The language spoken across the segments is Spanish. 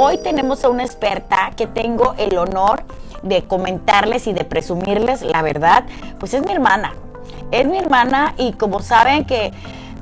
hoy tenemos a una experta que tengo el honor de comentarles y de presumirles la verdad, pues es mi hermana. Es mi hermana y como saben que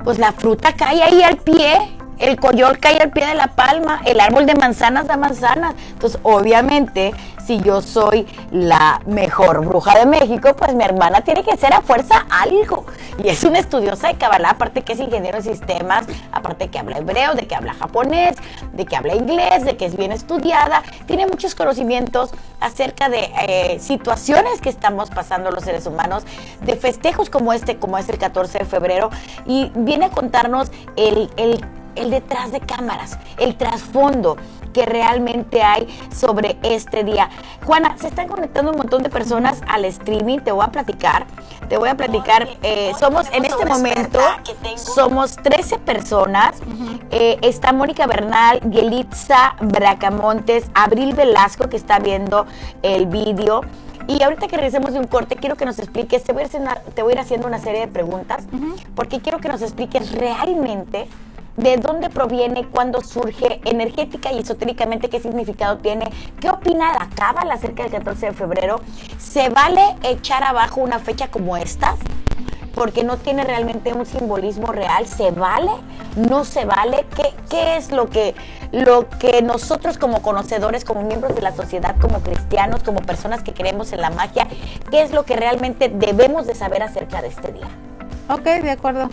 pues la fruta cae ahí al pie, el coyol cae al pie de la palma, el árbol de manzanas da manzanas. Entonces, obviamente, si yo soy la mejor bruja de México, pues mi hermana tiene que ser a fuerza algo. Y es una estudiosa de Kabbalah, aparte que es ingeniero de sistemas, aparte que habla hebreo, de que habla japonés, de que habla inglés, de que es bien estudiada, tiene muchos conocimientos acerca de eh, situaciones que estamos pasando los seres humanos, de festejos como este, como es el 14 de febrero, y viene a contarnos el, el el detrás de cámaras, el trasfondo que realmente hay sobre este día. Juana, se están conectando un montón de personas al streaming, te voy a platicar, te voy a platicar, eh, somos en este momento, somos 13 personas, eh, está Mónica Bernal, Yelitza Bracamontes, Abril Velasco que está viendo el vídeo. Y ahorita que regresemos de un corte, quiero que nos expliques, te voy a, te voy a ir haciendo una serie de preguntas, porque quiero que nos expliques realmente de dónde proviene, cuándo surge, energética y esotéricamente qué significado tiene, qué opina la cábala acerca del 14 de febrero. ¿Se vale echar abajo una fecha como esta? Porque no tiene realmente un simbolismo real. ¿Se vale? ¿No se vale? ¿Qué, qué es lo que, lo que nosotros como conocedores, como miembros de la sociedad, como cristianos, como personas que creemos en la magia, qué es lo que realmente debemos de saber acerca de este día? Ok, de acuerdo.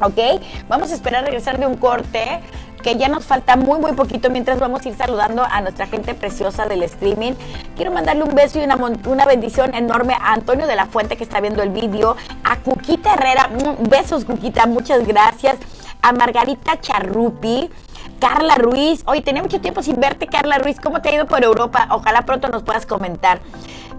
¿Ok? Vamos a esperar regresar de un corte que ya nos falta muy muy poquito mientras vamos a ir saludando a nuestra gente preciosa del streaming. Quiero mandarle un beso y una, una bendición enorme a Antonio de la Fuente que está viendo el vídeo, a Cuquita Herrera, besos Cuquita, muchas gracias, a Margarita Charrupi. Carla Ruiz, hoy tenía mucho tiempo sin verte, Carla Ruiz. ¿Cómo te ha ido por Europa? Ojalá pronto nos puedas comentar.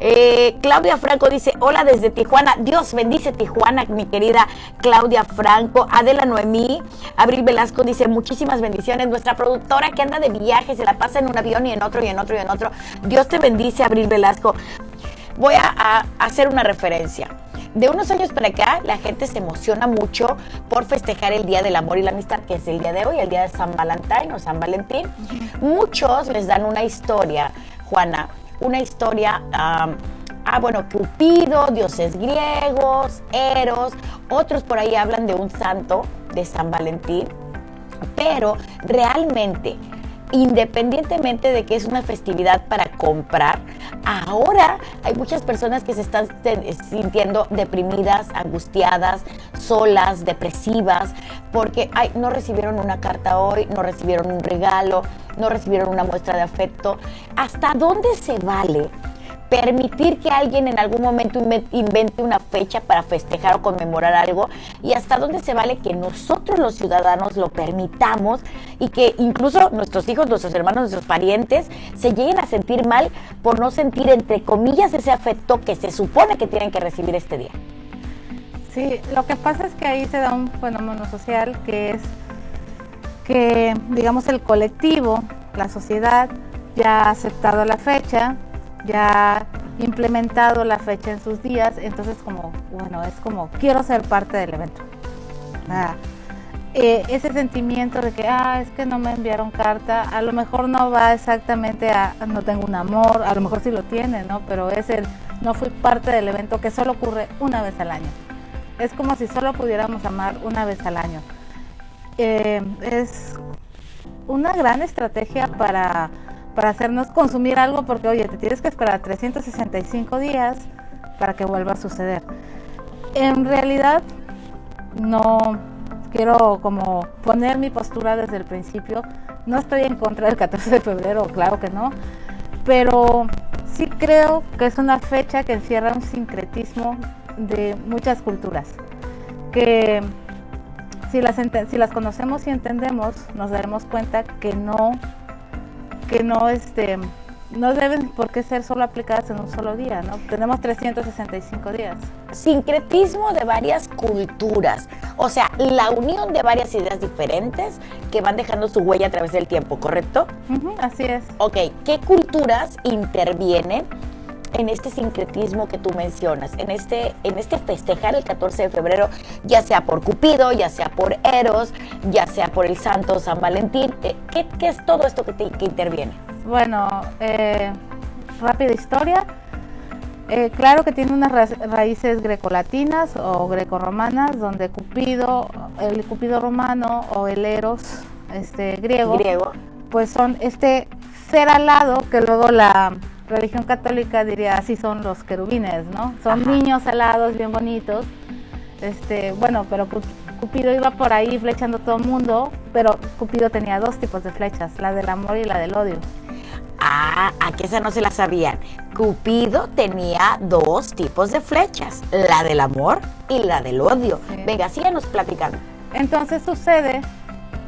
Eh, Claudia Franco dice, hola desde Tijuana. Dios bendice Tijuana, mi querida Claudia Franco. Adela Noemí. Abril Velasco dice, muchísimas bendiciones. Nuestra productora que anda de viaje, se la pasa en un avión y en otro y en otro y en otro. Dios te bendice, Abril Velasco. Voy a, hacer una referencia. De unos años para acá, la gente se emociona mucho por festejar el Día del Amor y la Amistad, que es el día de hoy, el Día de San Valentín o San Valentín. Muchos les dan una historia, Juana, una historia, ah, bueno, Cupido, dioses griegos, Eros, otros por ahí hablan de un santo, de San Valentín, pero realmente independientemente de que es una festividad para comprar, ahora hay muchas personas que se están sintiendo deprimidas, angustiadas, solas, depresivas, porque ay, no recibieron una carta hoy, no recibieron un regalo, no recibieron una muestra de afecto. ¿Hasta dónde se vale? permitir que alguien en algún momento invente una fecha para festejar o conmemorar algo y hasta dónde se vale que nosotros los ciudadanos lo permitamos y que incluso nuestros hijos, nuestros hermanos, nuestros parientes se lleguen a sentir mal por no sentir entre comillas ese afecto que se supone que tienen que recibir este día. Sí, lo que pasa es que ahí se da un fenómeno social que es que, digamos, el colectivo, la sociedad, ya ha aceptado la fecha, ya ha implementado la fecha en sus días, entonces como, bueno, es como, quiero ser parte del evento. Ah, eh, ese sentimiento de que, ah, es que no me enviaron carta, a lo mejor no va exactamente a, no tengo un amor, a lo mejor sí lo tiene, ¿no? Pero es el, no fui parte del evento que solo ocurre una vez al año. Es como si solo pudiéramos amar una vez al año. Eh, es una gran estrategia para para hacernos consumir algo porque, oye, te tienes que esperar 365 días para que vuelva a suceder. En realidad, no quiero como poner mi postura desde el principio. No estoy en contra del 14 de febrero, claro que no, pero sí creo que es una fecha que encierra un sincretismo de muchas culturas, que si las, si las conocemos y entendemos, nos daremos cuenta que no que no este no deben por qué ser solo aplicadas en un solo día, ¿no? Tenemos 365 días. Sincretismo de varias culturas, o sea, la unión de varias ideas diferentes que van dejando su huella a través del tiempo, ¿correcto? así es. Ok, ¿qué culturas intervienen en este sincretismo que tú mencionas, en este, en este festejar el 14 de febrero, ya sea por Cupido, ya sea por Eros, ya sea por el Santo San Valentín? ¿Qué, qué es todo esto que, que interviene? Bueno, eh, rápida historia. Eh, claro que tiene unas raíces grecolatinas o grecorromanas, donde Cupido, el Cupido romano o el Eros este, griego, griego, pues son este ser alado que luego la religión católica diría así son los querubines, ¿no? Son niños alados, bien bonitos. Este, bueno, pero Cupido iba por ahí flechando todo el mundo, pero Cupido tenía dos tipos de flechas, la del amor y la del odio. Ah, aquí esa no se la sabían. Cupido tenía dos tipos de flechas, la del amor y la del odio. Venga, síganos platicando. Entonces sucede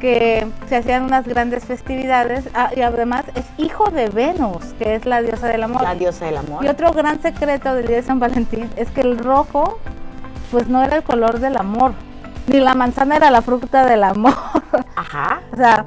que se hacían unas grandes festividades ah, y además es hijo de Venus, que es la diosa del amor. La diosa del amor. Y otro gran secreto del día de San Valentín es que el rojo pues no era el color del amor, ni la manzana era la fruta del amor. Ajá. o sea,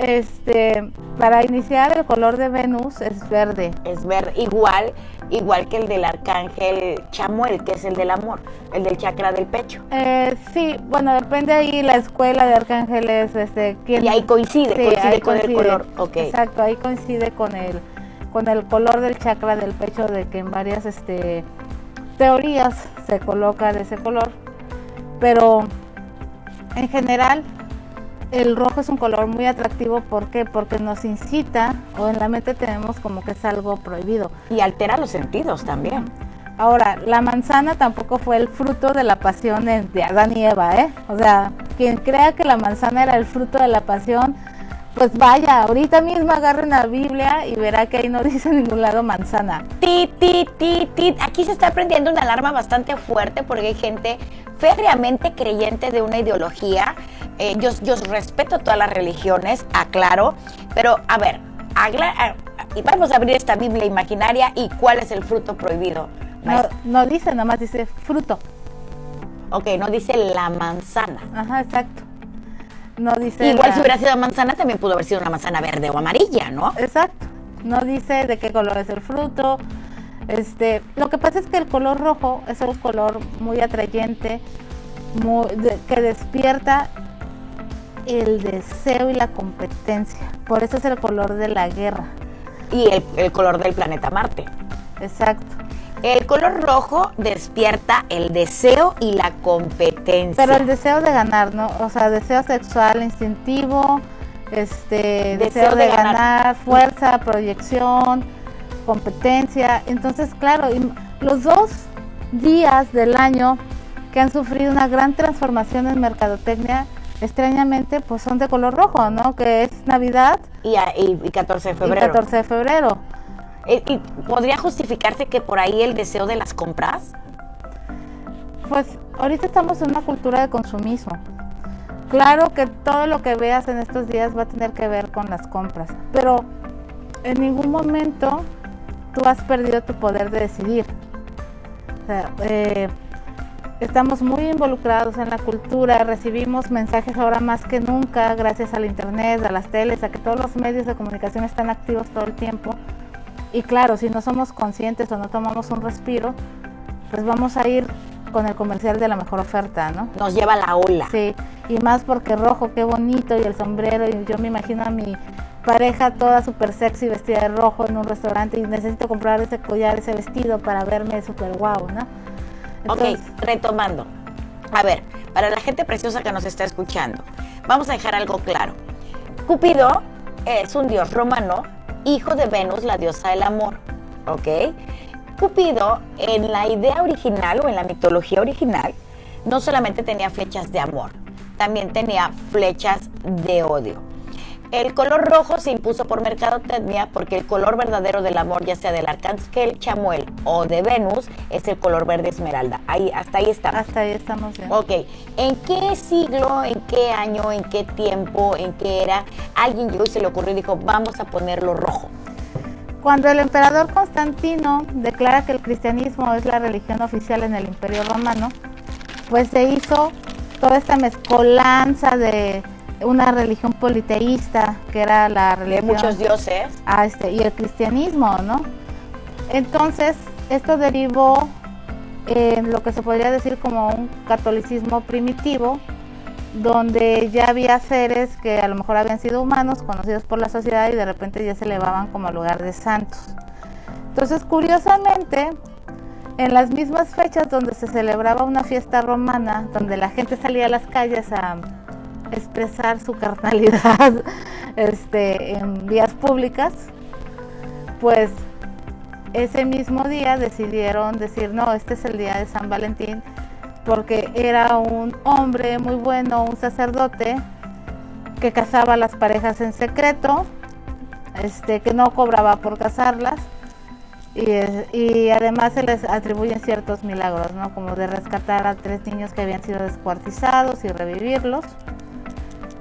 este, para iniciar el color de Venus es verde. Es verde, igual, igual que el del arcángel Chamuel, que es el del amor, el del chakra del pecho. Eh, sí, bueno, depende ahí la escuela de arcángeles, este, quién. Y ahí coincide, coincide con el color, okay. Exacto, ahí coincide con el, con el color del chakra del pecho, de que en varias, este, teorías se coloca de ese color, pero en general el rojo es un color muy atractivo, ¿por qué? Porque nos incita o en la mente tenemos como que es algo prohibido. Y altera los sentidos también. Ahora, la manzana tampoco fue el fruto de la pasión de Adán y Eva, ¿eh? O sea, quien crea que la manzana era el fruto de la pasión, pues vaya, ahorita mismo agarre la Biblia y verá que ahí no dice en ningún lado manzana. Ti, ti, ti, ti. Aquí se está prendiendo una alarma bastante fuerte porque hay gente férreamente creyente de una ideología eh, yo, yo, respeto todas las religiones, aclaro, pero a ver, y vamos a abrir esta Biblia imaginaria y cuál es el fruto prohibido. No, no dice, nada más dice fruto. Ok, no dice la manzana. Ajá, exacto. No dice. Igual si hubiera sido manzana, también pudo haber sido una manzana verde o amarilla, ¿no? Exacto. No dice de qué color es el fruto. Este, lo que pasa es que el color rojo es un color muy atrayente, que despierta el deseo y la competencia. Por eso es el color de la guerra. Y el, color del planeta Marte. Exacto. El color rojo despierta el deseo y la competencia. Pero el deseo de ganar, ¿no? O sea, deseo sexual instintivo, este, deseo, de, ganar. fuerza, proyección, competencia. Entonces, claro, los dos días del año que han sufrido una gran transformación en mercadotecnia extrañamente pues son de color rojo, ¿no? Que es Navidad y, y, 14 de febrero. Y 14 de febrero. ¿Y, podría justificarse que por ahí el deseo de las compras? Pues ahorita estamos en una cultura de consumismo. Claro que todo lo que veas en estos días va a tener que ver con las compras, pero en ningún momento tú has perdido tu poder de decidir. Eh, Estamos muy involucrados en la cultura, recibimos mensajes ahora más que nunca gracias al internet, a las teles, a que todos los medios de comunicación están activos todo el tiempo. Y claro, si no somos conscientes o no tomamos un respiro, pues vamos a ir con el comercial de la mejor oferta, ¿no? Nos lleva la ola. Sí, y más porque rojo, qué bonito, y el sombrero, y yo me imagino a mi pareja toda súper sexy vestida de rojo en un restaurante y necesito comprar ese collar, ese vestido para verme súper guau, ¿no? ok, retomando. A ver, para la gente preciosa que nos está escuchando, vamos a dejar algo claro. Cupido es un dios romano, hijo de Venus, la diosa del amor. ¿Ok? Cupido, en la idea original o en la mitología original, no solamente tenía flechas de amor, también tenía flechas de odio. El color rojo se impuso por mercadotecnia porque el color verdadero del amor, ya sea del arcángel Chamuel o de Venus, es el color verde esmeralda. Ahí, hasta ahí estamos. Hasta ahí estamos bien. Ok. ¿En qué siglo, en qué año, en qué tiempo, en qué era alguien llegó y se le ocurrió y dijo, vamos a ponerlo rojo? Cuando el emperador Constantino declara que el cristianismo es la religión oficial en el Imperio Romano, pues se hizo toda esta mezcolanza de una religión politeísta, que era la religión... De muchos dioses. Ah, este, y el cristianismo, ¿no? Entonces, esto derivó en lo que se podría decir como un catolicismo primitivo, donde ya había seres que a lo mejor habían sido humanos, conocidos por la sociedad y de repente ya se elevaban como lugar de santos. Entonces, curiosamente, en las mismas fechas donde se celebraba una fiesta romana, donde la gente salía a las calles a expresar su carnalidad este, en vías públicas, pues ese mismo día decidieron decir, no, este es el día de San Valentín, porque era un hombre muy bueno, un sacerdote, que casaba a las parejas en secreto, este, que no cobraba por casarlas, y, además se les atribuyen ciertos milagros, ¿no? como de rescatar a tres niños que habían sido descuartizados y revivirlos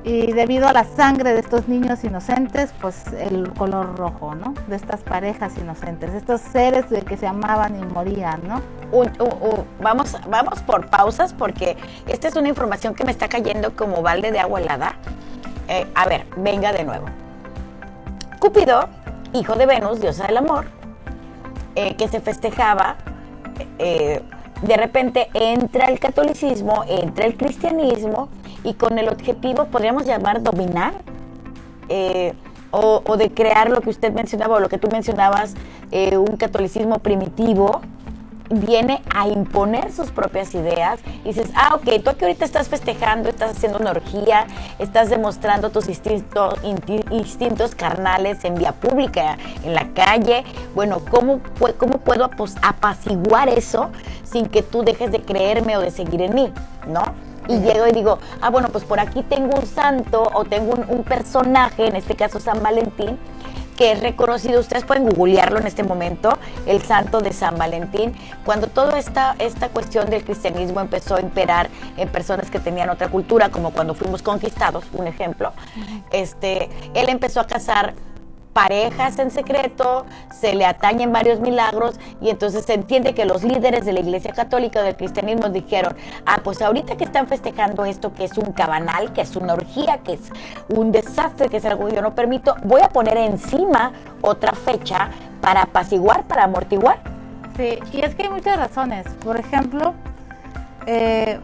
y debido a la sangre de estos niños inocentes, pues el color rojo, ¿no? De estas parejas inocentes, estos seres de que se amaban y morían, ¿no? vamos, vamos por pausas porque esta es una información que me está cayendo como balde de agua helada. Eh, a ver, venga de nuevo. Cúpido, hijo de Venus, diosa del amor, eh, que se festejaba, eh, de repente entra el catolicismo, entra el cristianismo y con el objetivo, podríamos llamar dominar, eh, o, de crear lo que usted mencionaba, o lo que tú mencionabas, eh, un catolicismo primitivo, viene a imponer sus propias ideas y dices, ah, ok, tú aquí ahorita estás festejando, estás haciendo una orgía, estás demostrando tus instintos, instintos carnales en vía pública, en la calle. Bueno, ¿cómo, cómo puedo apaciguar eso sin que tú dejes de creerme o de seguir en mí? ¿No? y llego y digo, ah, bueno, pues por aquí tengo un santo o tengo un, personaje, en este caso San Valentín, que es reconocido, ustedes pueden googlearlo en este momento, el santo de San Valentín, cuando toda esta, esta cuestión del cristianismo empezó a imperar en personas que tenían otra cultura, como cuando fuimos conquistados, un ejemplo, este, él empezó a casar parejas en secreto, se le atañen varios milagros y entonces se entiende que los líderes de la Iglesia Católica o del cristianismo dijeron, ah, pues ahorita que están festejando esto, que es un cabanal, que es una orgía, que es un desastre, que es algo que yo no permito, voy a poner encima otra fecha para apaciguar, para amortiguar. Sí, y es que hay muchas razones. Por ejemplo, eh,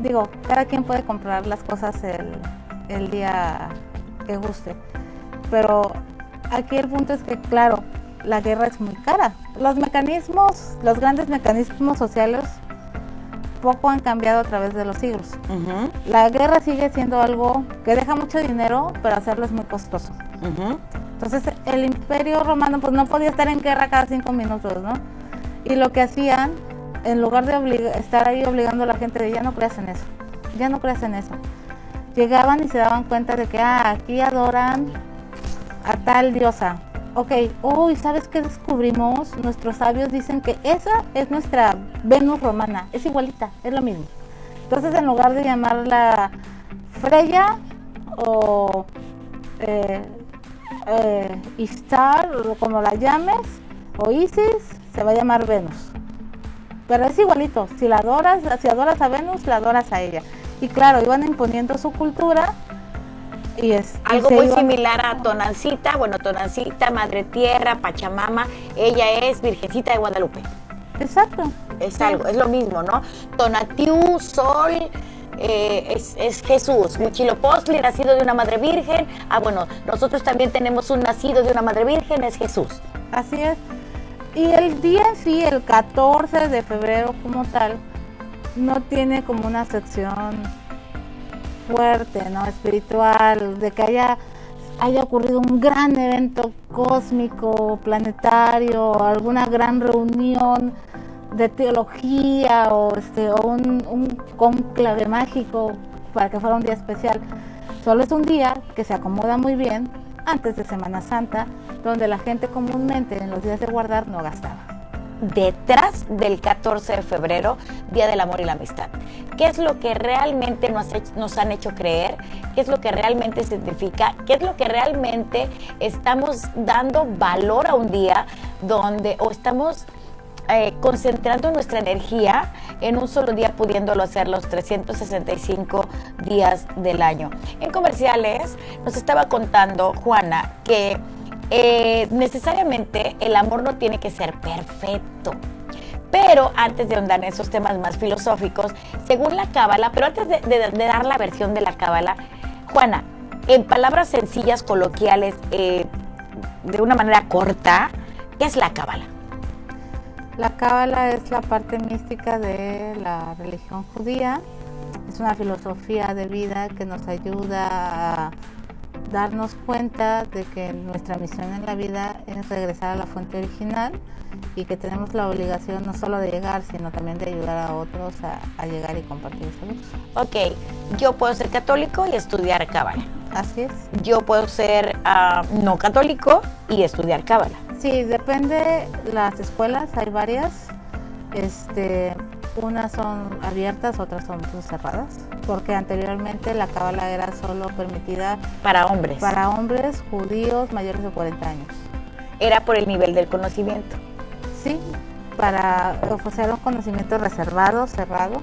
digo, cada quien puede comprar las cosas el, el día que guste, pero aquí el punto es que, claro, la guerra es muy cara. Los mecanismos, los grandes mecanismos sociales poco han cambiado a través de los siglos. La guerra sigue siendo algo que deja mucho dinero, pero hacerlo es muy costoso. Entonces el imperio romano pues no podía estar en guerra cada cinco minutos, ¿no? Y lo que hacían, en lugar de estar ahí obligando a la gente de ya no creas en eso, ya no creas en eso, llegaban y se daban cuenta de que ah, aquí adoran a tal diosa. Ok, uy, ¿sabes qué descubrimos? Nuestros sabios dicen que esa es nuestra Venus romana, es igualita, es lo mismo. Entonces, en lugar de llamarla Freya o eh, eh, o como la llames, o Isis, se va a llamar Venus. Pero es igualito, si la adoras, si adoras a Venus, la adoras a ella. Y claro, iban imponiendo su cultura algo muy similar a Tonancita, bueno, Tonancita, Madre Tierra, Pachamama, ella es Virgencita de Guadalupe. Exacto. Es algo, es lo mismo, ¿no? Tonatiu, Sol, eh, es, Jesús. Huichilopochtli, nacido de una madre virgen. Ah, bueno, nosotros también tenemos un nacido de una madre virgen, es Jesús. Así es. Y el día sí, el 14 de febrero como tal, no tiene como una sección fuerte, ¿no? Espiritual, de que haya, haya ocurrido un gran evento cósmico, planetario, alguna gran reunión de teología o, este, o un, un conclave mágico para que fuera un día especial. Solo es un día que se acomoda muy bien antes de Semana Santa, donde la gente comúnmente en los días de guardar no gastaba detrás del 14 de febrero, Día del Amor y la Amistad. ¿Qué es lo que realmente nos, han hecho creer? ¿Qué es lo que realmente significa? ¿Qué es lo que realmente estamos dando valor a un día donde o estamos eh, concentrando nuestra energía en un solo día pudiéndolo hacer los 365 días del año? En comerciales nos estaba contando Juana que eh, necesariamente el amor no tiene que ser perfecto. Pero antes de ahondar en esos temas más filosóficos, según la Cábala, pero antes de, dar la versión de la Cábala, Juana, en palabras sencillas, coloquiales, eh, de una manera corta, ¿qué es la Cábala? La Cábala es la parte mística de la religión judía. Es una filosofía de vida que nos ayuda a darnos cuenta de que nuestra misión en la vida es regresar a la fuente original y que tenemos la obligación no solo de llegar, sino también de ayudar a otros a, llegar y compartir esa luz. Ok, yo puedo ser católico y estudiar cábala. Así es. Yo puedo ser ah, no católico y estudiar cábala. Sí, depende las escuelas, hay varias. Este, unas son abiertas, otras son cerradas, porque anteriormente la cábala era solo permitida para hombres. Para hombres judíos mayores de 40 años. Era por el nivel del conocimiento. Sí, para ofrecer un conocimiento reservado, cerrado.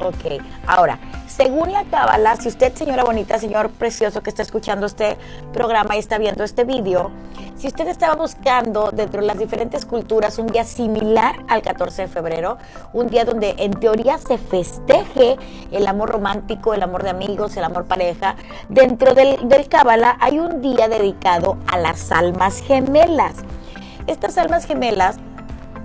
Ok, ahora, según la cábala, si usted, señora bonita, señor precioso que está escuchando este programa y está viendo este vídeo, si usted estaba buscando dentro de las diferentes culturas un día similar al 14 de febrero, un día donde en teoría se festeje el amor romántico, el amor de amigos, el amor pareja, dentro del, del hay un día dedicado a las almas gemelas. Estas almas gemelas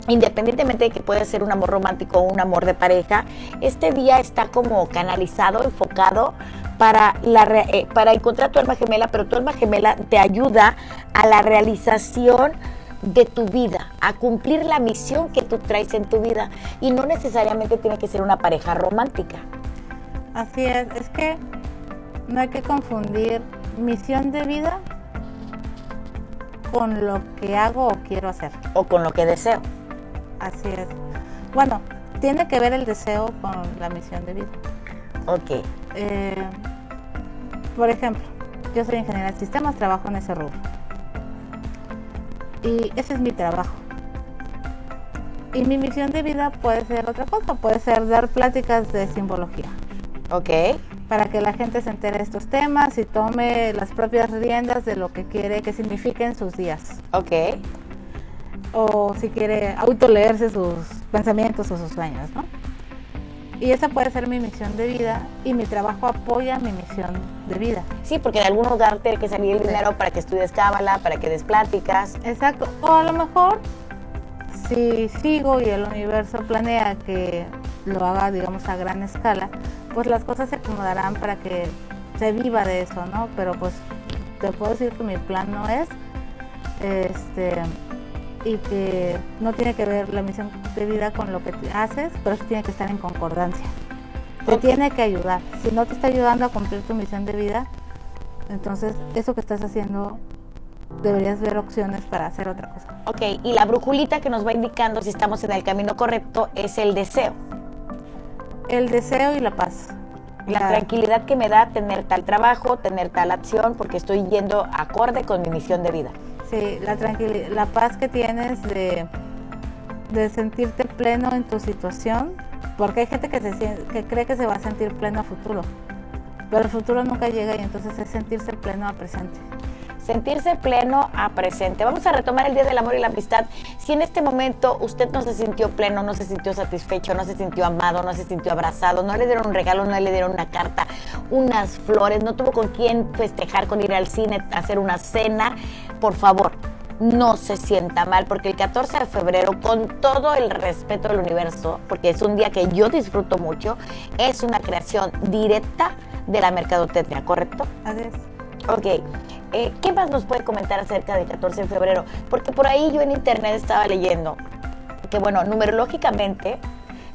independientemente de que pueda ser un amor romántico o un amor de pareja, este día está como canalizado, enfocado para, la, eh, para encontrar tu alma gemela, pero tu alma gemela te ayuda a la realización de tu vida, a cumplir la misión que tú traes en tu vida y no necesariamente tiene que ser una pareja romántica. Así es, es que no hay que confundir misión de vida con lo que hago o quiero hacer. O con lo que deseo. Así es. Bueno, tiene que ver el deseo con la misión de vida. Ok. Eh, por ejemplo, yo soy ingeniera de sistemas, trabajo en ese rubro. Y ese es mi trabajo. Y mi misión de vida puede ser otra cosa, puede ser dar pláticas de simbología. Ok. Para que la gente se entere de estos temas y tome las propias riendas de lo que quiere que signifiquen sus días. Ok o si quiere autoleerse sus pensamientos o sus sueños, ¿no? Y esa puede ser mi misión de vida y mi trabajo apoya mi misión de vida. Sí, porque de algún lugar tiene que salir el dinero para que estudies cábala, para que des pláticas. Exacto. O a lo mejor, si sigo y el universo planea que lo haga, digamos, a gran escala, pues las cosas se acomodarán para que se viva de eso, ¿no? Pero pues te puedo decir que mi plan no es este y que no tiene que ver la misión de vida con lo que haces, pero sí tiene que estar en concordancia. Te tiene que ayudar. Si no te está ayudando a cumplir tu misión de vida, entonces eso que estás haciendo deberías ver opciones para hacer otra cosa. Ok, y la brujulita que nos va indicando si estamos en el camino correcto es el deseo. El deseo y la paz. La, la tranquilidad que me da tener tal trabajo, tener tal acción, porque estoy yendo acorde con mi misión de vida la tranquilidad, la paz que tienes de, de sentirte pleno en tu situación, porque hay gente que, se, que cree que se va a sentir pleno a futuro, pero el futuro nunca llega y entonces es sentirse pleno a presente sentirse pleno a presente. Vamos a retomar el Día del Amor y la Amistad. Si en este momento usted no se sintió pleno, no se sintió satisfecho, no se sintió amado, no se sintió abrazado, no le dieron un regalo, no le dieron una carta, unas flores, no tuvo con quién festejar, con ir al cine, hacer una cena, por favor, no se sienta mal, porque el 14 de febrero, con todo el respeto del universo, porque es un día que yo disfruto mucho, es una creación directa de la mercadotecnia, ¿correcto? Así es. Ok, eh, ¿qué más nos puede comentar acerca del 14 de febrero? Porque por ahí yo en internet estaba leyendo que, bueno, numerológicamente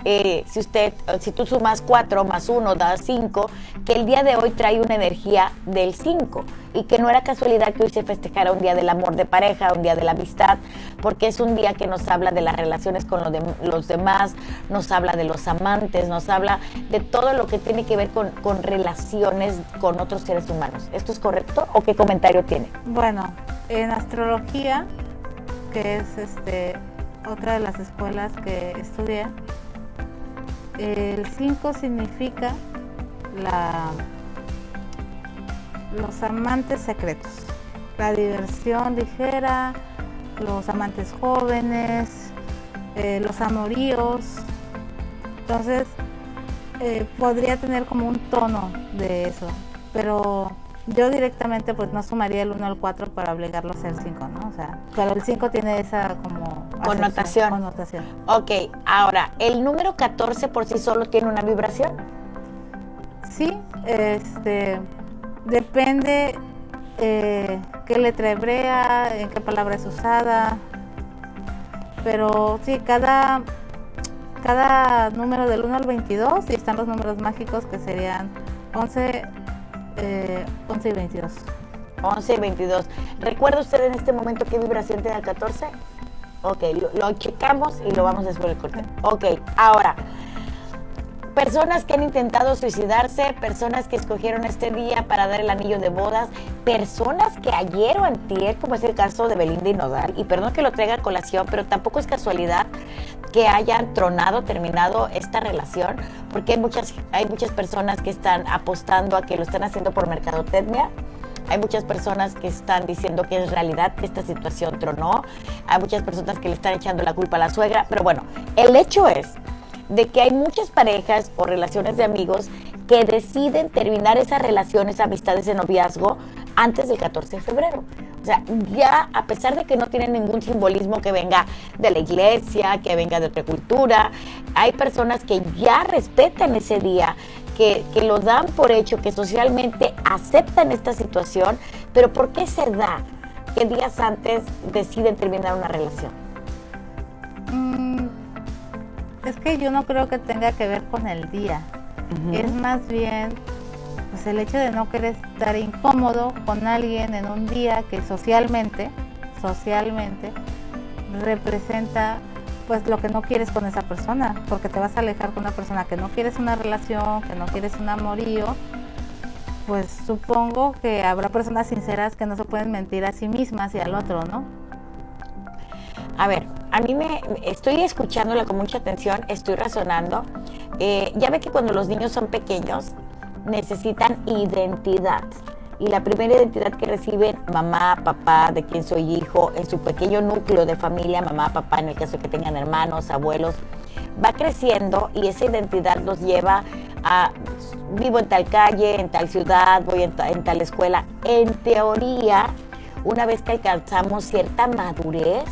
eh, si usted, si tú sumas 4 más 1 da 5, que el día de hoy trae una energía del 5 y que no era casualidad que hoy se festejara un día del amor de pareja, un día de la amistad, porque es un día que nos habla de las relaciones con los, demás, nos habla de los amantes, nos habla de todo lo que tiene que ver con, con relaciones con otros seres humanos. ¿Esto es correcto o qué comentario tiene? Bueno, en astrología, que es este otra de las escuelas que estudié, el 5 significa los amantes secretos. la diversión ligera, los amantes jóvenes, eh, los amoríos. Entonces, eh, podría tener como un tono de eso, pero yo directamente pues no sumaría el 1 al 4 para obligarlo a ser 5, ¿no? O sea, pero el 5 tiene esa como connotación. connotación. Ok, ahora, ¿el número 14 por sí solo tiene una vibración? Sí, este, depende eh, qué letra hebrea, en qué palabra es usada, pero sí, cada cada número del 1 al 22 y están los números mágicos que serían 11, 11 eh, y 22. 11 y 22. ¿Recuerda usted en este momento qué vibración tiene el 14? Ok, lo, checamos y lo vamos a después del corte. Ok, ahora, personas que han intentado suicidarse, personas que escogieron este día para dar el anillo de bodas, personas que ayer o antier, como es el caso de Belinda y Nodal, y perdón que lo traiga a colación, pero tampoco es casualidad que hayan tronado, terminado esta relación, porque hay muchas, hay muchas personas que están apostando a que lo están haciendo por mercadotecnia. Hay muchas personas que están diciendo que es realidad esta situación tronó. Hay muchas personas que le están echando la culpa a la suegra. Pero bueno, el hecho es de que hay muchas parejas o relaciones de amigos que deciden terminar esas relaciones, amistades de noviazgo antes del 14 de febrero. O sea, ya a pesar de que no tienen ningún simbolismo que venga de la iglesia, que venga de otra cultura, hay personas que ya respetan ese día, que, que lo dan por hecho, que socialmente aceptan esta situación, pero ¿por qué se da que días antes deciden terminar una relación? Mm, es que yo no creo que tenga que ver con el día. Es más bien pues el hecho de no querer estar incómodo con alguien en un día que socialmente, socialmente, representa pues lo que no quieres con esa persona, porque te vas a alejar con una persona que no quieres una relación, que no quieres un amorío, pues supongo que habrá personas sinceras que no se pueden mentir a sí mismas y al otro, ¿no? A ver, a mí me estoy escuchándola con mucha atención, estoy razonando. Eh, ya ve que cuando los niños son pequeños, necesitan identidad. Y la primera identidad que reciben mamá, papá, de quien soy hijo, en su pequeño núcleo de familia, mamá, papá, en el caso que tengan hermanos, abuelos, va creciendo y esa identidad los lleva a vivo en tal calle, en tal ciudad, voy en, en tal escuela. En teoría, una vez que alcanzamos cierta madurez,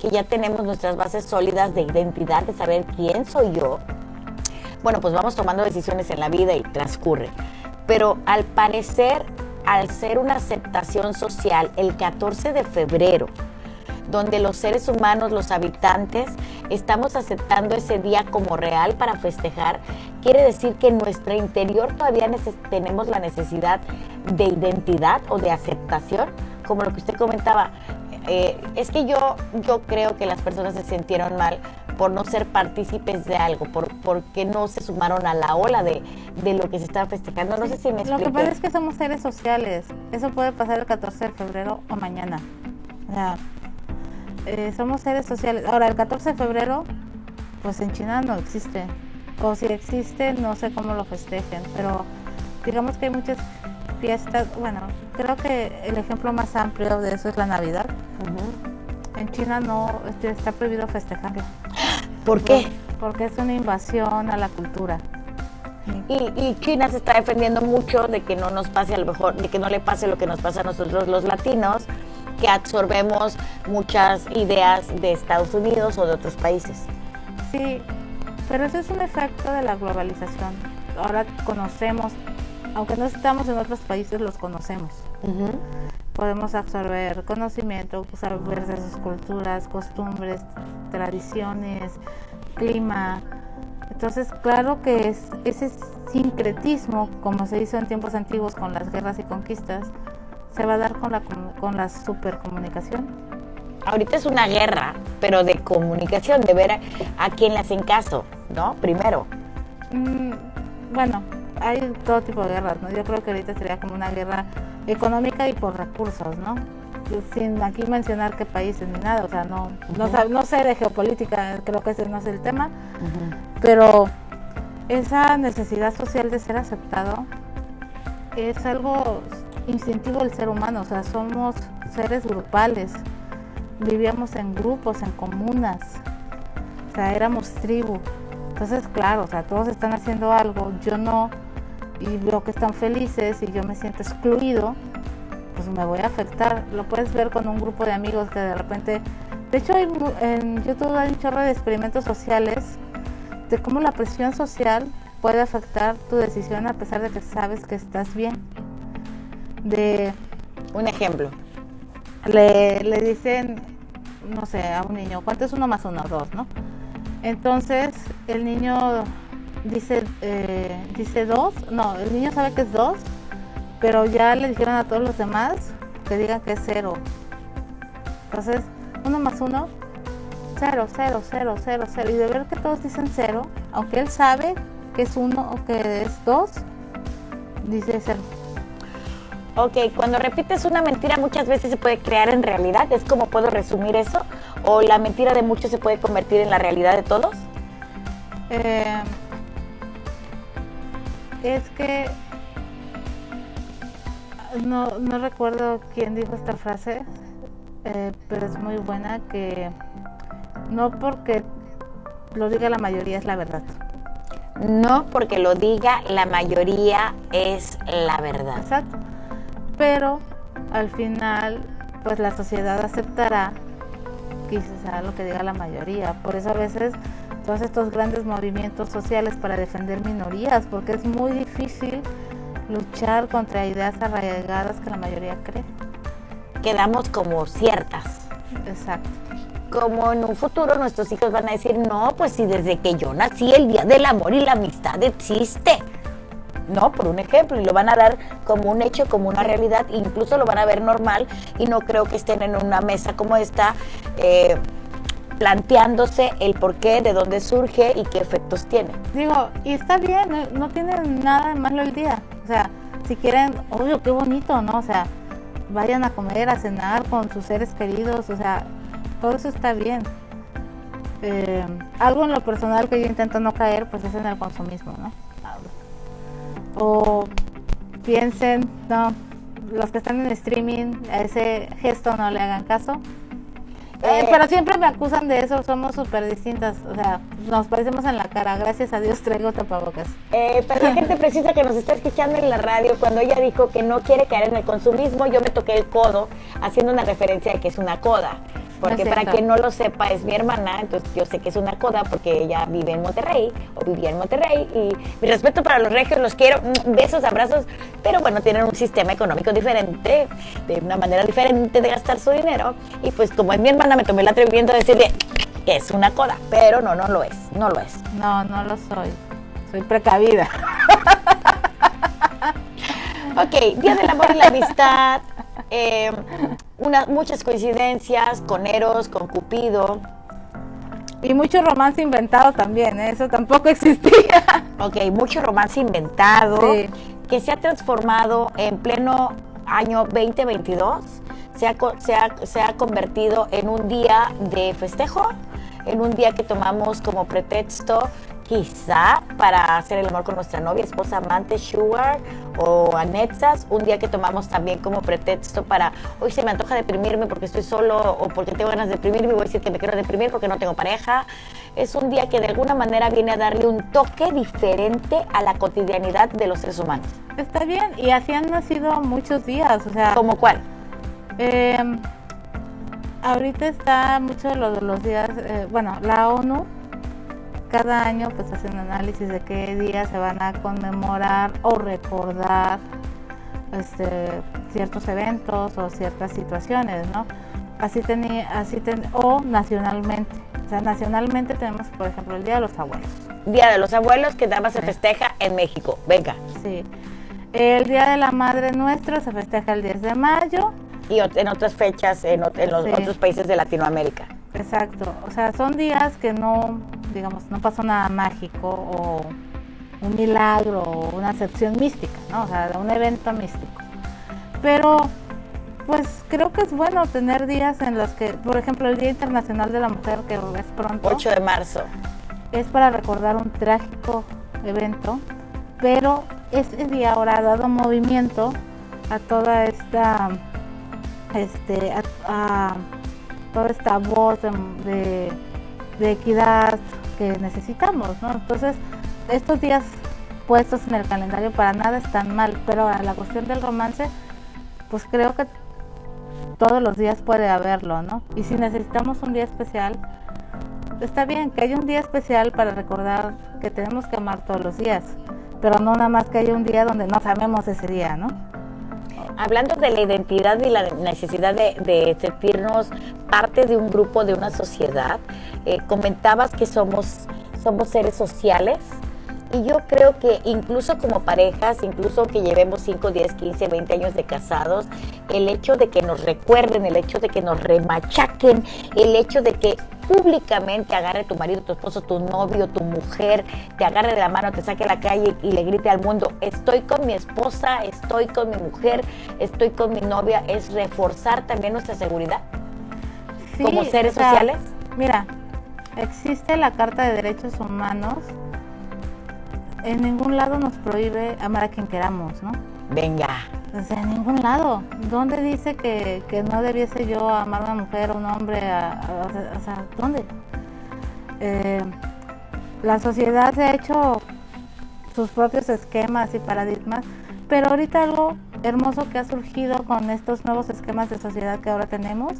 que ya tenemos nuestras bases sólidas de identidad, de saber quién soy yo, bueno, pues vamos tomando decisiones en la vida y transcurre. Pero al parecer, al ser una aceptación social, el 14 de febrero, donde los seres humanos, los habitantes, estamos aceptando ese día como real para festejar, quiere decir que en nuestro interior todavía tenemos la necesidad de identidad o de aceptación, como lo que usted comentaba. Eh, es que yo, yo creo que las personas se sintieron mal por no ser partícipes de algo, por porque no se sumaron a la ola de, lo que se estaba festejando. No sé si me explico. Lo que pasa es que somos seres sociales. Eso puede pasar el 14 de febrero o mañana. O sea, eh, somos seres sociales. Ahora, el 14 de febrero, pues en China no existe. O si existe, no sé cómo lo festejen. Pero digamos que hay muchas fiestas. Bueno, creo que el ejemplo más amplio de eso es la Navidad. En China no este, está prohibido festejarlo. ¿Por qué? Porque es una invasión a la cultura. Y, China se está defendiendo mucho de que no nos pase a lo mejor, de que no le pase lo que nos pasa a nosotros los latinos, que absorbemos muchas ideas de Estados Unidos o de otros países. Sí, pero eso es un efecto de la globalización. Ahora conocemos, aunque no estamos en otros países, los conocemos. Podemos absorber conocimiento, saber de sus culturas, costumbres, tradiciones, clima. Entonces, claro que es, ese sincretismo, como se hizo en tiempos antiguos con las guerras y conquistas, se va a dar con la, con la supercomunicación. Ahorita es una guerra, pero de comunicación, de ver a, quién le hacen caso, ¿no? Primero. Mm, bueno, hay todo tipo de guerras, ¿no? Yo creo que ahorita sería como una guerra económica y por recursos, ¿no? sin aquí mencionar qué países ni nada, o sea, no, no, sé de geopolítica, creo que ese no es el tema, pero esa necesidad social de ser aceptado es algo instintivo del ser humano, o sea, somos seres grupales, vivíamos en grupos, en comunas, o sea, éramos tribu. Entonces, claro, o sea, todos están haciendo algo, yo no, y veo que están felices y yo me siento excluido, pues me voy a afectar. Lo puedes ver con un grupo de amigos que de repente, de hecho hay, en YouTube hay un chorro de experimentos sociales de cómo la presión social puede afectar tu decisión a pesar de que sabes que estás bien. De un ejemplo. Le, le dicen, no sé, a un niño, ¿cuánto es uno más uno? Dos, ¿no? Entonces el niño dice, eh, dice dos, no, el niño sabe que es dos, pero ya le dijeron a todos los demás que digan que es cero. Entonces, uno más uno, cero, cero, cero, cero, cero. Y de ver que todos dicen cero, aunque él sabe que es uno o que es dos, dice cero. Ok, cuando repites una mentira muchas veces se puede crear en realidad, ¿es como puedo resumir eso? ¿O la mentira de muchos se puede convertir en la realidad de todos? Eh, es que no, no recuerdo quién dijo esta frase, eh, pero es muy buena que no porque lo diga la mayoría es la verdad. No porque lo diga la mayoría es la verdad. Exacto. Pero al final, pues la sociedad aceptará sea lo que diga la mayoría. Por eso a veces todos estos grandes movimientos sociales para defender minorías, porque es muy difícil luchar contra ideas arraigadas que la mayoría cree. Quedamos como ciertas. Exacto. Como en un futuro nuestros hijos van a decir, no, pues si desde que yo nací el Día del Amor y la Amistad existe. No, por un ejemplo, y lo van a dar como un hecho, como una realidad, incluso lo van a ver normal y no creo que estén en una mesa como esta. Eh, planteándose el por qué, de dónde surge y qué efectos tiene. Digo, y está bien, no, tiene nada de malo el día. O sea, si quieren, obvio, qué bonito, ¿no? O sea, vayan a comer, a cenar con sus seres queridos, o sea, todo eso está bien. Eh, algo en lo personal que yo intento no caer, pues es en el consumismo, ¿no? O piensen, no, los que están en streaming, a ese gesto no le hagan caso. Eh, pero siempre me acusan de eso, somos súper distintas, o sea, nos parecemos en la cara, gracias a Dios traigo tapabocas. Eh, pero la gente precisa que nos está escuchando en la radio, cuando ella dijo que no quiere caer en el consumismo, yo me toqué el codo haciendo una referencia de que es una coda porque para quien no lo sepa es mi hermana, entonces yo sé que es una coda porque ella vive en Monterrey o vivía en Monterrey y mi respeto para los regios, los quiero, mm, besos, abrazos, pero bueno, tienen un sistema económico diferente, de una manera diferente de gastar su dinero y pues como es mi hermana me tomé el atrevimiento de decirle que es una coda, pero no, no lo es, no lo es. No, no lo soy, soy precavida. ok, Día del Amor y la Amistad. Eh, muchas coincidencias con Eros, con Cupido. Y mucho romance inventado también, ¿eh? eso tampoco existía. Ok, mucho romance inventado que se ha transformado en pleno año 2022, se ha, se, ha, se ha convertido en un día de festejo, en un día que tomamos como pretexto quizá para hacer el amor con nuestra novia, esposa, amante, sugar o anexas, un día que tomamos también como pretexto para, hoy se me antoja deprimirme porque estoy solo o porque tengo ganas de deprimirme, voy a decir que me quiero deprimir porque no tengo pareja. Es un día que de alguna manera viene a darle un toque diferente a la cotidianidad de los seres humanos. Está bien, y así han nacido muchos días, o sea... ¿Como cuál? Em, ahorita está mucho de los días, eh, bueno, la ONU cada año pues hace un análisis de qué días se van a conmemorar o recordar este, ciertos eventos o ciertas situaciones, ¿no? Así tenía, así o nacionalmente. O sea, nacionalmente tenemos, por ejemplo, el Día de los Abuelos. Día de los Abuelos que nada más se festeja en México. Venga. Sí. El Día de la Madre Nuestra se festeja el 10 de mayo. Y en otras fechas en, en los otros países de Latinoamérica. Exacto. O sea, son días que no digamos, no pasó nada mágico o un milagro o una excepción mística, ¿no? O sea, un evento místico. Pero, pues creo que es bueno tener días en los que, por ejemplo, el Día Internacional de la Mujer, que es pronto. 8 de marzo. Es para recordar un trágico evento, pero ese día ahora ha dado movimiento a toda esta este a, toda esta voz de, equidad que necesitamos, ¿no? Entonces, estos días puestos en el calendario para nada están mal, pero a la cuestión del romance, pues creo que todos los días puede haberlo, ¿no? Y si necesitamos un día especial, está bien que haya un día especial para recordar que tenemos que amar todos los días, pero no nada más que haya un día donde nos amemos ese día, ¿no? Hablando de la identidad y la necesidad de, sentirnos parte de un grupo, de una sociedad, eh, comentabas que somos, somos seres sociales, y yo creo que incluso como parejas, incluso que llevemos 5, 10, 15, 20 años de casados, el hecho de que nos recuerden, el hecho de que nos remachaquen, el hecho de que públicamente agarre tu marido, tu esposo, tu novio, tu mujer, te agarre de la mano, te saque a la calle y le grite al mundo, estoy con mi esposa, estoy con mi mujer, estoy con mi novia, es reforzar también nuestra seguridad como seres sociales. Mira, existe la Carta de Derechos Humanos en ningún lado nos prohíbe amar a quien queramos, ¿no? Venga. O sea, en ningún lado. ¿Dónde dice que, no debiese yo amar a una mujer o un hombre? o sea, ¿dónde? Eh, la sociedad se ha hecho sus propios esquemas y paradigmas, pero ahorita algo hermoso que ha surgido con estos nuevos esquemas de sociedad que ahora tenemos,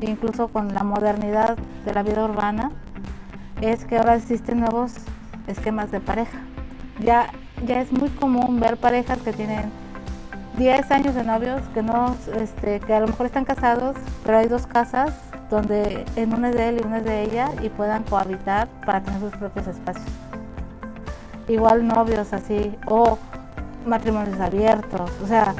incluso con la modernidad de la vida urbana, es que ahora existen nuevos esquemas de pareja ya, ya es muy común ver parejas que tienen 10 años de novios, que, no, este, que a lo mejor están casados, pero hay dos casas donde en una es de él y una es de ella y puedan cohabitar para tener sus propios espacios. Igual novios así, o matrimonios abiertos, o sea,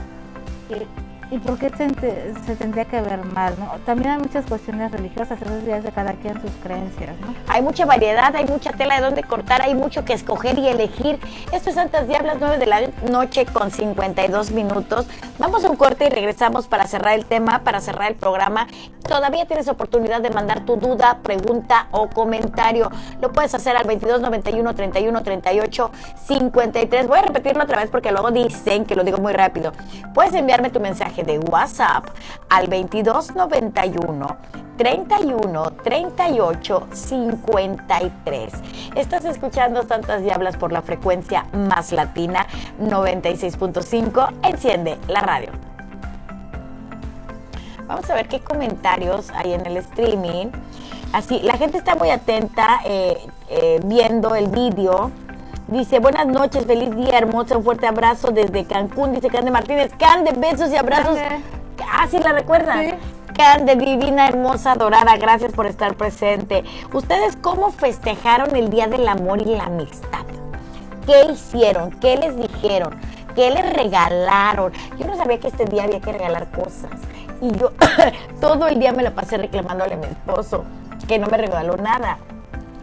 ¿Y por qué se, tendría que ver mal? ¿no? También hay muchas cuestiones religiosas, esas días de cada quien sus creencias. ¿no? Hay mucha variedad, hay mucha tela de dónde cortar, hay mucho que escoger y elegir. Esto es Santas Diablas, 9 de la noche con 52 minutos. Vamos a un corte y regresamos para cerrar el tema, para cerrar el programa. Todavía tienes oportunidad de mandar tu duda, pregunta o comentario. Lo puedes hacer al 22 91 31 38 53. Voy a repetirlo otra vez porque luego dicen que lo digo muy rápido. Puedes enviarme tu mensaje de WhatsApp al 2291 31 38 53. Estás escuchando Santas Diablas por la frecuencia más latina 96.5. Enciende la radio. Vamos a ver qué comentarios hay en el streaming. Así, la gente está muy atenta eh, eh, viendo el vídeo Dice, buenas noches, feliz día, hermosa, un fuerte abrazo desde Cancún, dice Cande Martínez. Cande, besos y abrazos. Ah, sí, la recuerdan. Sí. Cande, divina, hermosa, dorada, gracias por estar presente. ¿Ustedes cómo festejaron el Día del Amor y la Amistad? ¿Qué hicieron? ¿Qué les dijeron? ¿Qué les regalaron? Yo no sabía que este día había que regalar cosas. Y yo todo el día me la pasé reclamándole a mi esposo que no me regaló nada.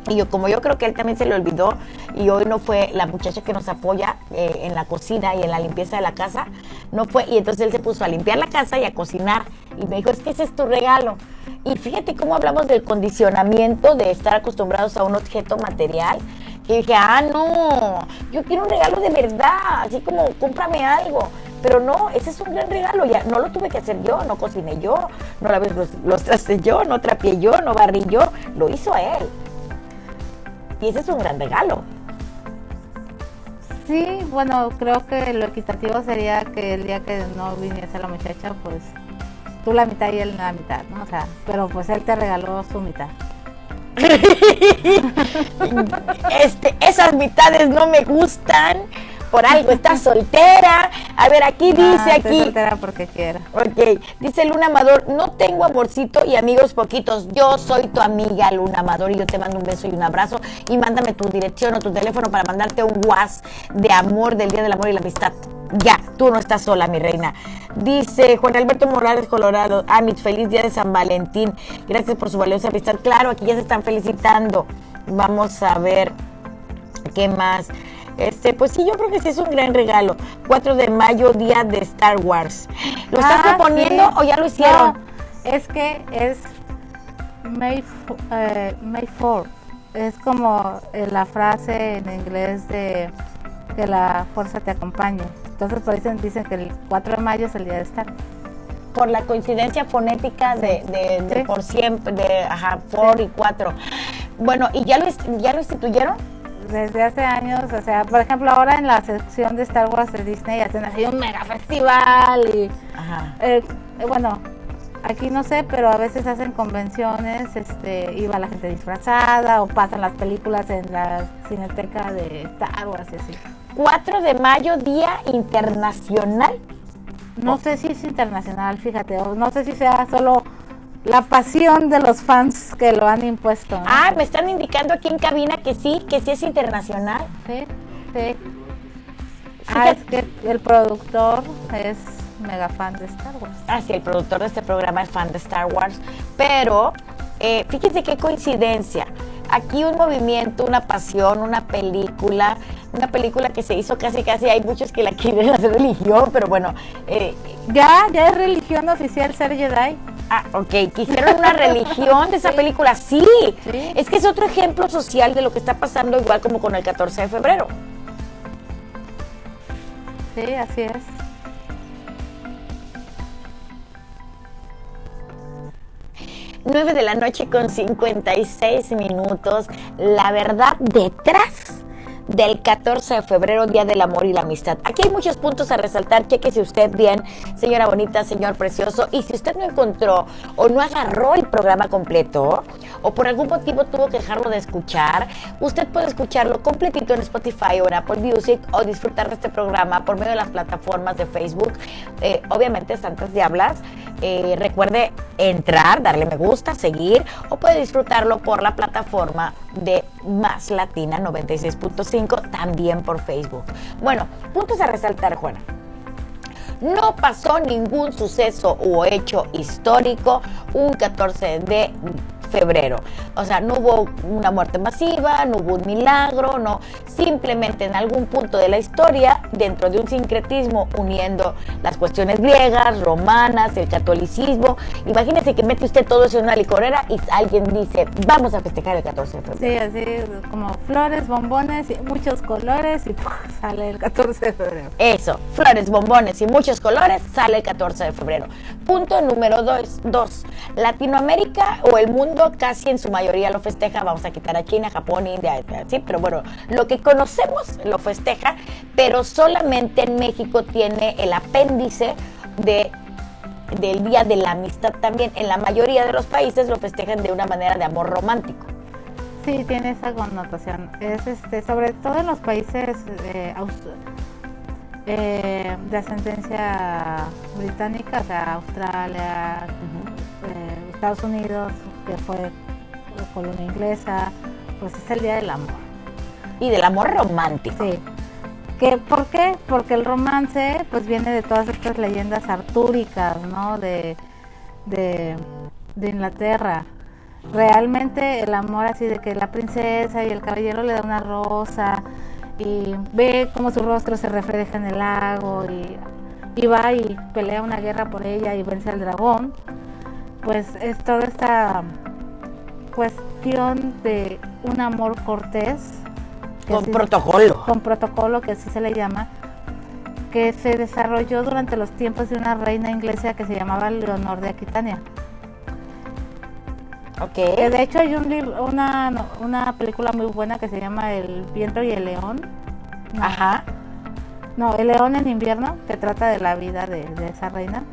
Y yo, como yo creo que él también se le olvidó y hoy no fue la muchacha que nos apoya eh, en la cocina y en la limpieza de la casa, no fue, y entonces él se puso a limpiar la casa y a cocinar. Y me dijo, es que ese es tu regalo. Y fíjate cómo hablamos del condicionamiento de estar acostumbrados a un objeto material. Que dije, ah, no, yo quiero un regalo de verdad, así como cómprame algo. Pero no, ese es un gran regalo, ya no lo tuve que hacer yo, no cociné yo, no lavé los, los trastes yo, no trapié yo, no barrí yo, lo hizo él. Y ese es un gran regalo. Sí, bueno, creo que lo equitativo sería que el día que no viniese la muchacha, pues tú la mitad y él la mitad, ¿no? O sea, pero pues él te regaló su mitad. este, esas mitades no me gustan por algo estás soltera. A ver, aquí ah, dice, aquí. soltera porque quiera. Ok, dice Luna Amador, no tengo amorcito y amigos poquitos. Yo soy tu amiga Luna Amador y yo te mando un beso y un abrazo. Y mándame tu dirección o tu teléfono para mandarte un WhatsApp de amor del Día del Amor y la Amistad. Ya, tú no estás sola, mi reina. Dice Juan Alberto Morales, Colorado. Amit, feliz día de San Valentín. Gracias por su valiosa amistad. Claro, aquí ya se están felicitando. Vamos a ver qué más. Este, pues sí, yo creo que sí es un gran regalo. 4 de mayo, día de Star Wars. ¿Lo estás ah, proponiendo o ya lo hicieron? es que es May, eh, May 4. Es como eh, la frase en inglés de que la fuerza te acompañe. Entonces por eso dicen que el 4 de mayo es el día de Star por la coincidencia fonética de, por siempre, de ajá, por y cuatro. Bueno, ¿y ya lo, ya lo instituyeron? Desde hace años, o sea, por ejemplo, ahora en la sección de Star Wars de Disney hacen así un mega festival y, ajá. Eh, bueno, aquí no sé, pero a veces hacen convenciones, este, iba la gente disfrazada o pasan las películas en la cineteca de Star Wars y así. 4 de mayo, Día Internacional no sé si es internacional, fíjate, o no sé si sea solo la pasión de los fans que lo han impuesto. Ah, me están indicando aquí en cabina que sí, que sí es internacional. Sí, sí. Ah, es que el productor es mega fan de Star Wars. Ah, sí, el productor de este programa es fan de Star Wars, pero eh, fíjense qué coincidencia. Aquí un movimiento, una pasión, una película, una película que se hizo casi casi, hay muchos que la quieren hacer religión, pero bueno. Eh, ya, ya es religión oficial ser Jedi. Ah, ok, quisieron una religión de esa película, sí. sí. Es que es otro ejemplo social de lo que está pasando igual como con el 14 de febrero. Sí, así es. 9 de la noche con 56 minutos. La verdad detrás del 14 de febrero, Día del Amor y la Amistad. Aquí hay muchos puntos a resaltar, chequese usted bien, señora bonita, señor precioso, y si usted no encontró o no agarró el programa completo, o por algún motivo tuvo que dejarlo de escuchar, usted puede escucharlo completito en Spotify o en Apple Music o disfrutar de este programa por medio de las plataformas de Facebook, eh, obviamente Santas Diablas. Eh, recuerde entrar, darle me gusta, seguir o puede disfrutarlo por la plataforma de Más Latina 96.5, también por Facebook. Bueno, puntos a resaltar, Juana. No pasó ningún suceso o hecho histórico un 14 de febrero. O sea, no hubo una muerte masiva, no hubo un milagro, no. Simplemente en algún punto de la historia, dentro de un sincretismo uniendo las cuestiones griegas, romanas, el catolicismo. Imagínese que mete usted todo eso en una licorera y alguien dice, vamos a festejar el 14 de febrero. Sí, así como flores, bombones y muchos colores y sale el 14 de febrero. Eso, flores, bombones y muchos colores, sale el 14 de febrero. Punto número dos, dos. Latinoamérica o el mundo casi en su mayoría lo festeja, vamos a quitar a China, Japón, India, sí, pero bueno, lo que conocemos lo festeja, pero solamente en México tiene el apéndice de del Día de la Amistad también. En la mayoría de los países lo festejan de una manera de amor romántico. Sí, tiene esa connotación. Es este, sobre todo en los países eh, eh, de ascendencia británica, o sea, Australia, eh, Estados Unidos, que fue colonia inglesa, pues es el Día del Amor. Y del amor romántico. Sí. ¿Que, ¿Por qué? Porque el romance pues viene de todas estas leyendas artúricas, ¿no? De, de, Inglaterra. Realmente el amor así de que la princesa y el caballero le da una rosa y ve cómo su rostro se refleja en el lago y, y va y pelea una guerra por ella y vence al dragón pues es toda esta cuestión de un amor cortés. Con protocolo. Con protocolo, que así se le llama, que se desarrolló durante los tiempos de una reina inglesa que se llamaba Leonor de Aquitania. Okay. Que de hecho hay un una, una película muy buena que se llama El viento y el león. Ajá. No, El león en invierno, que trata de la vida de esa reina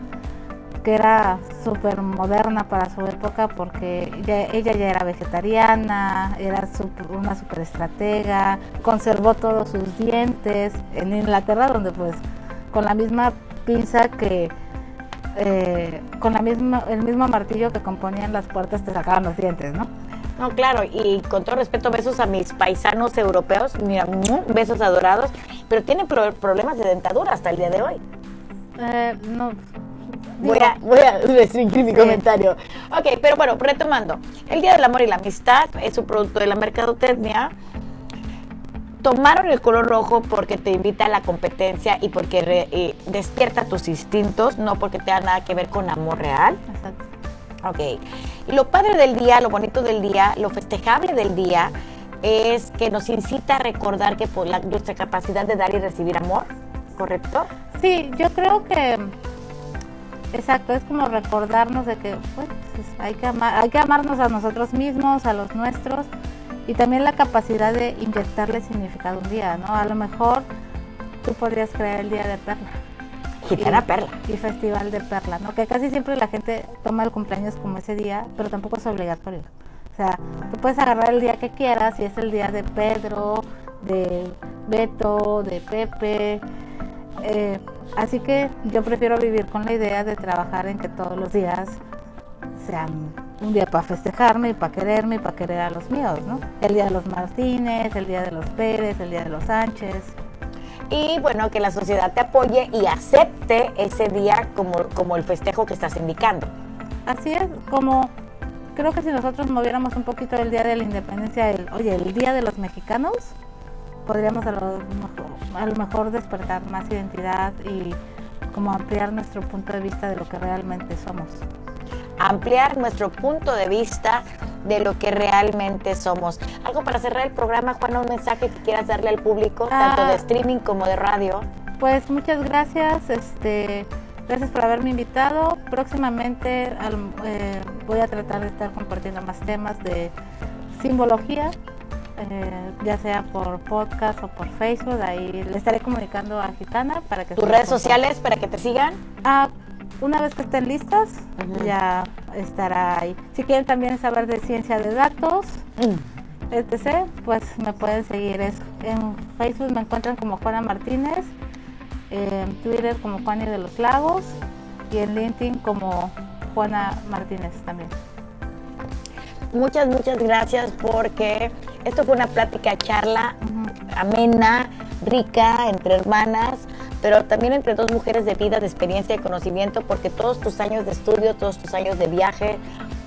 que era súper moderna para su época porque ella ya era vegetariana, era una súper estratega, conservó todos sus dientes en Inglaterra donde pues con la misma pinza que eh, con la misma, el mismo martillo que componían las puertas te sacaban los dientes, ¿no? No, claro, y con todo respeto, besos a mis paisanos europeos, mira, besos adorados, pero tienen problemas de dentadura hasta el día de hoy. Eh, no, Voy a, voy a restringir mi comentario. Ok, pero bueno, retomando. El Día del Amor y la Amistad es un producto de la mercadotecnia. Tomaron el color rojo porque te invita a la competencia y porque despierta tus instintos, no porque tenga nada que ver con amor real. Exacto. Ok. Lo padre del día, lo bonito del día, lo festejable del día es que nos incita a recordar que por la, nuestra capacidad de dar y recibir amor correcto? Sí, yo creo que, exacto, es como recordarnos de que pues, hay, que hay que amarnos a nosotros mismos, a los nuestros, y también la capacidad de inyectarle significado un día, ¿no? A lo mejor tú podrías crear el Día de Perla. Gitana Perla. Y Festival de Perla, ¿no? Que casi siempre la gente toma el cumpleaños como ese día, pero tampoco es obligatorio. O sea, tú puedes agarrar el día que quieras y es el día de Pedro, de Beto, de Pepe. Eh, así que yo prefiero vivir con la idea de trabajar en que todos los días sean un día para festejarme y para quererme y para querer a los míos, ¿no? El día de los Martínez, el día de los Pérez, el día de los Sánchez. Y bueno, que la sociedad te apoye y acepte ese día como, como el festejo que estás indicando. Así es, como creo que si nosotros moviéramos un poquito el día de la independencia, el, oye, el día de los mexicanos, podríamos a lo, a lo mejor despertar más identidad y como ampliar nuestro punto de vista de lo que realmente somos ampliar nuestro punto de vista de lo que realmente somos. Algo para cerrar el programa, Juana, un mensaje que quieras darle al público, tanto de ah. streaming como de radio. Pues muchas gracias, este, gracias por haberme invitado. Próximamente eh, voy a tratar de estar compartiendo más temas de simbología, eh, ya sea por podcast o por Facebook. Ahí le estaré comunicando a Gitana para que... ¿Tus redes sociales para que te sigan? Ah, una vez que estén listas, ya estará ahí. Si quieren también saber de ciencia de datos, mm. etc., pues me pueden seguir eso. En Facebook me encuentran como Juana Martínez, en Twitter como Juani de los Lagos y en LinkedIn como Juana Martínez también. Muchas, muchas gracias porque esto fue una plática, charla amena, rica, entre hermanas pero también entre dos mujeres de vida, de experiencia y conocimiento, porque todos tus años de estudio, todos tus años de viaje,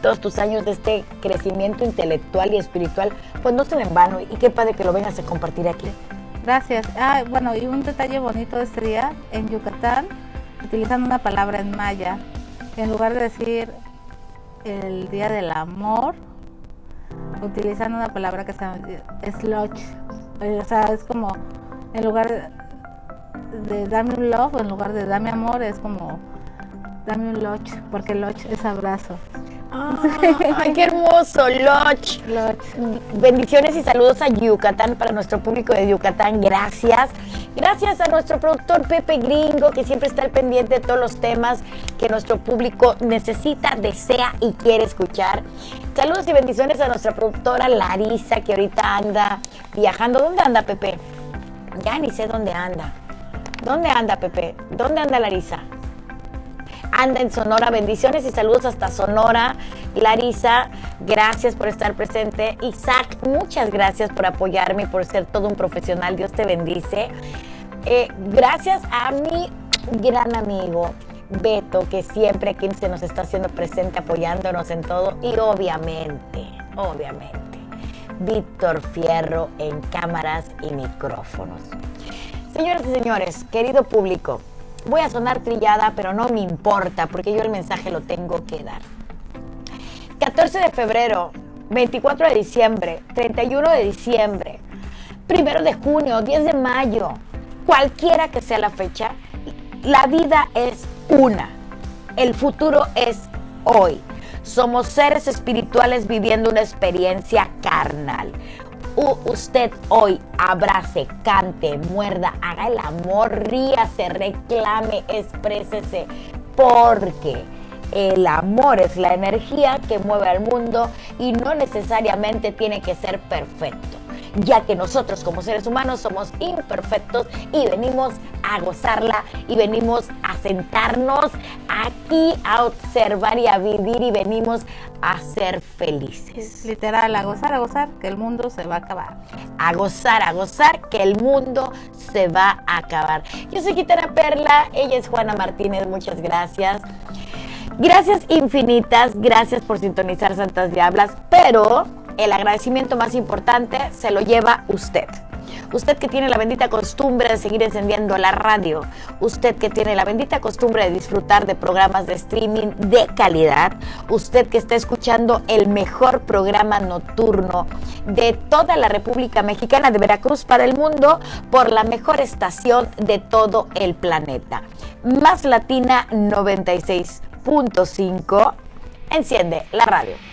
todos tus años de este crecimiento intelectual y espiritual, pues no son en vano. Y qué padre que lo vengas a compartir aquí. Gracias. Ah, bueno, y un detalle bonito de este día, en Yucatán, utilizando una palabra en maya, en lugar de decir el día del amor, utilizando una palabra que se llama sloch. O sea, es como, en lugar de dame un love en lugar de dame amor es como dame un loch, porque loch es abrazo. ¡Ay, qué hermoso! Loch. Bendiciones y saludos a Yucatán para nuestro público de Yucatán. Gracias. Gracias a nuestro productor Pepe Gringo, que siempre está al pendiente de todos los temas que nuestro público necesita, desea y quiere escuchar. Saludos y bendiciones a nuestra productora Larisa, que ahorita anda viajando. ¿Dónde anda, Pepe? Ya ni sé dónde anda. ¿Dónde anda Pepe? ¿Dónde anda Larisa? Anda en Sonora. Bendiciones y saludos hasta Sonora. Larisa, gracias por estar presente. Isaac, muchas gracias por apoyarme por ser todo un profesional. Dios te bendice. Eh, gracias a mi gran amigo Beto, que siempre aquí se nos está haciendo presente, apoyándonos en todo. Y obviamente, obviamente, Víctor Fierro en cámaras y micrófonos. Señoras y señores, querido público, voy a sonar trillada, pero no me importa porque yo el mensaje lo tengo que dar. 14 de febrero, 24 de diciembre, 31 de diciembre, 1 de junio, 10 de mayo, cualquiera que sea la fecha, la vida es una. El futuro es hoy. Somos seres espirituales viviendo una experiencia carnal usted hoy abrace, cante, muerda, haga el amor, ríase, reclame, exprésese, porque el amor es la energía que mueve al mundo y no necesariamente tiene que ser perfecto ya que nosotros como seres humanos somos imperfectos y venimos a gozarla y venimos a sentarnos aquí a observar y a vivir y venimos a ser felices. literal, a gozar, a gozar, que el mundo se va a acabar. A gozar, a gozar, que el mundo se va a acabar. Yo soy Gitana Perla, ella es Juana Martínez, muchas gracias. Gracias infinitas, gracias por sintonizar Santas Diablas, pero el agradecimiento más importante se lo lleva usted. Usted que tiene la bendita costumbre de seguir encendiendo la radio. Usted que tiene la bendita costumbre de disfrutar de programas de streaming de calidad. Usted que está escuchando el mejor programa nocturno de toda la República Mexicana de Veracruz para el mundo por la mejor estación de todo el planeta. Más Latina 96.5. Enciende la radio.